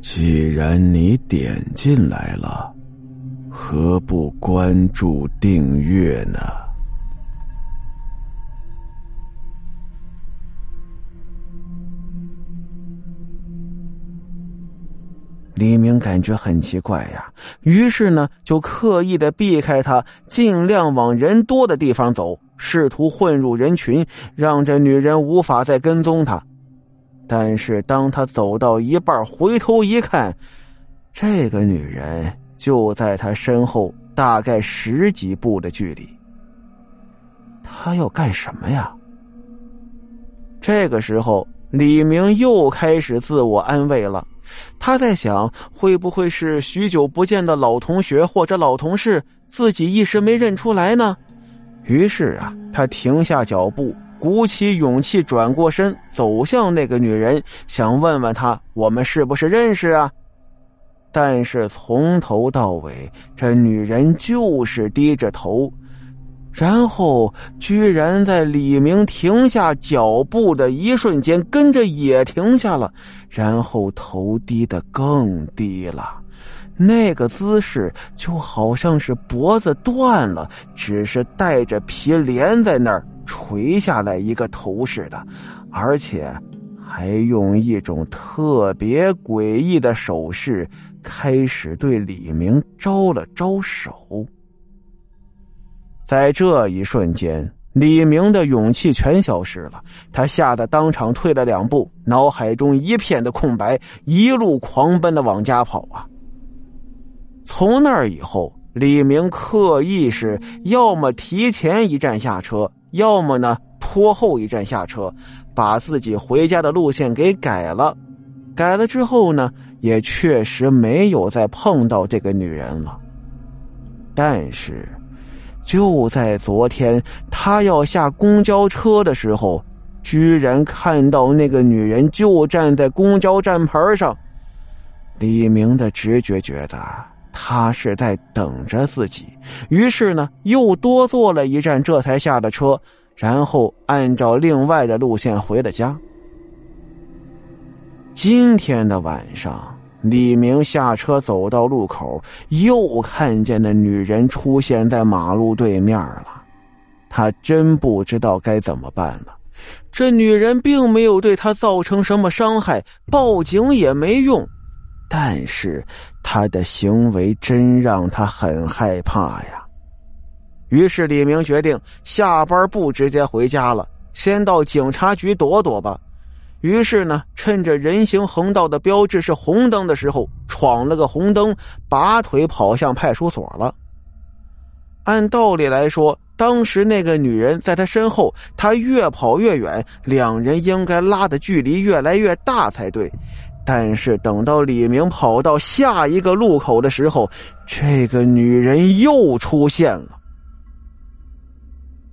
既然你点进来了，何不关注订阅呢？李明感觉很奇怪呀，于是呢，就刻意的避开他，尽量往人多的地方走，试图混入人群，让这女人无法再跟踪他。但是当他走到一半，回头一看，这个女人就在他身后大概十几步的距离。他要干什么呀？这个时候，李明又开始自我安慰了。他在想，会不会是许久不见的老同学或者老同事，自己一时没认出来呢？于是啊，他停下脚步，鼓起勇气，转过身，走向那个女人，想问问她，我们是不是认识啊？但是从头到尾，这女人就是低着头。然后，居然在李明停下脚步的一瞬间，跟着也停下了，然后头低得更低了，那个姿势就好像是脖子断了，只是带着皮连在那儿垂下来一个头似的，而且还用一种特别诡异的手势开始对李明招了招手。在这一瞬间，李明的勇气全消失了，他吓得当场退了两步，脑海中一片的空白，一路狂奔的往家跑啊！从那儿以后，李明刻意是要么提前一站下车，要么呢拖后一站下车，把自己回家的路线给改了。改了之后呢，也确实没有再碰到这个女人了，但是。就在昨天，他要下公交车的时候，居然看到那个女人就站在公交站牌上。李明的直觉觉得他是在等着自己，于是呢，又多坐了一站，这才下的车，然后按照另外的路线回了家。今天的晚上。李明下车走到路口，又看见那女人出现在马路对面了。他真不知道该怎么办了。这女人并没有对他造成什么伤害，报警也没用。但是他的行为真让他很害怕呀。于是李明决定下班不直接回家了，先到警察局躲躲吧。于是呢，趁着人行横道的标志是红灯的时候，闯了个红灯，拔腿跑向派出所了。按道理来说，当时那个女人在他身后，他越跑越远，两人应该拉的距离越来越大才对。但是等到李明跑到下一个路口的时候，这个女人又出现了。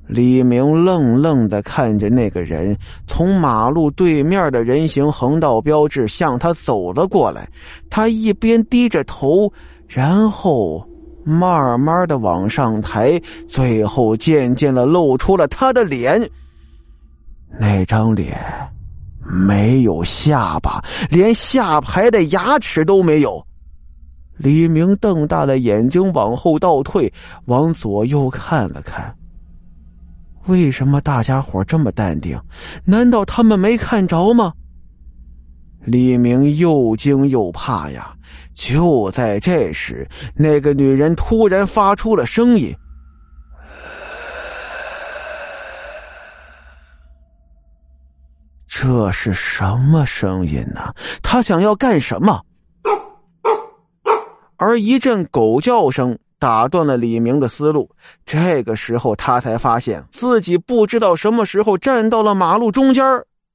李明愣愣的看着那个人从马路对面的人行横道标志向他走了过来，他一边低着头，然后慢慢的往上抬，最后渐渐的露出了他的脸。那张脸没有下巴，连下排的牙齿都没有。李明瞪大了眼睛往后倒退，往左右看了看。为什么大家伙这么淡定？难道他们没看着吗？李明又惊又怕呀！就在这时，那个女人突然发出了声音：“这是什么声音呢？他想要干什么？”而一阵狗叫声。打断了李明的思路。这个时候，他才发现自己不知道什么时候站到了马路中间，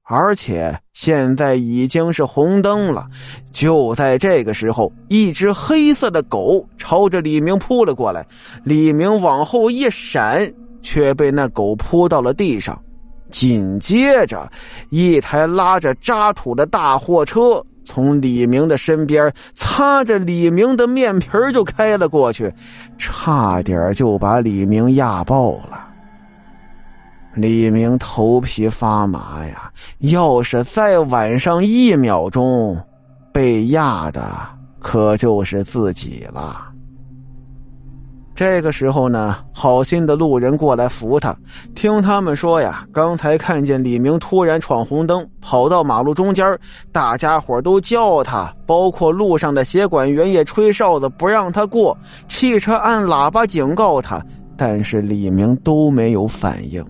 而且现在已经是红灯了。就在这个时候，一只黑色的狗朝着李明扑了过来。李明往后一闪，却被那狗扑到了地上。紧接着，一台拉着渣土的大货车。从李明的身边擦着李明的面皮就开了过去，差点就把李明压爆了。李明头皮发麻呀！要是再晚上一秒钟，被压的可就是自己了。这个时候呢，好心的路人过来扶他，听他们说呀，刚才看见李明突然闯红灯，跑到马路中间，大家伙都叫他，包括路上的协管员也吹哨子不让他过，汽车按喇叭警告他，但是李明都没有反应。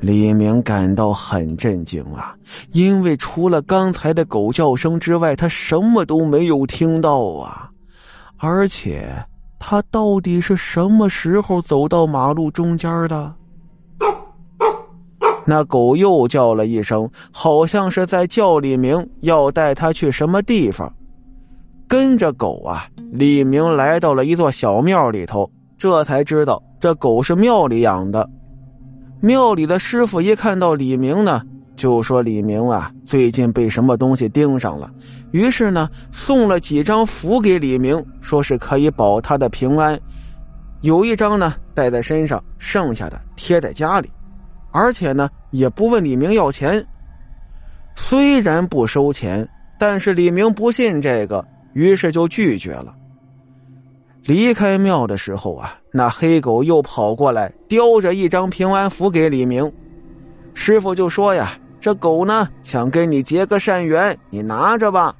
李明感到很震惊啊，因为除了刚才的狗叫声之外，他什么都没有听到啊，而且。他到底是什么时候走到马路中间的？那狗又叫了一声，好像是在叫李明要带他去什么地方。跟着狗啊，李明来到了一座小庙里头，这才知道这狗是庙里养的。庙里的师傅一看到李明呢。就说李明啊，最近被什么东西盯上了，于是呢，送了几张符给李明，说是可以保他的平安。有一张呢带在身上，剩下的贴在家里，而且呢也不问李明要钱。虽然不收钱，但是李明不信这个，于是就拒绝了。离开庙的时候啊，那黑狗又跑过来，叼着一张平安符给李明，师傅就说呀。这狗呢，想跟你结个善缘，你拿着吧。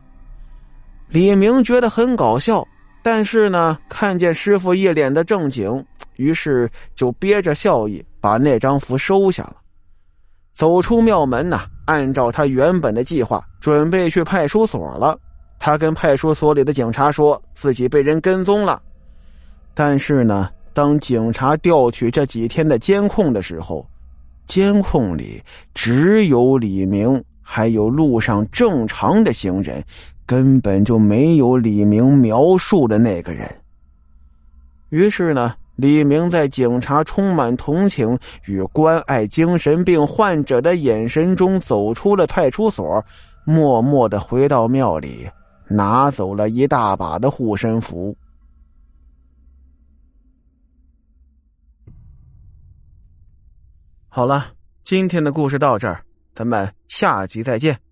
李明觉得很搞笑，但是呢，看见师傅一脸的正经，于是就憋着笑意把那张符收下了。走出庙门呢，按照他原本的计划，准备去派出所了。他跟派出所里的警察说自己被人跟踪了，但是呢，当警察调取这几天的监控的时候。监控里只有李明，还有路上正常的行人，根本就没有李明描述的那个人。于是呢，李明在警察充满同情与关爱精神病患者的眼神中走出了派出所，默默的回到庙里，拿走了一大把的护身符。好了，今天的故事到这儿，咱们下集再见。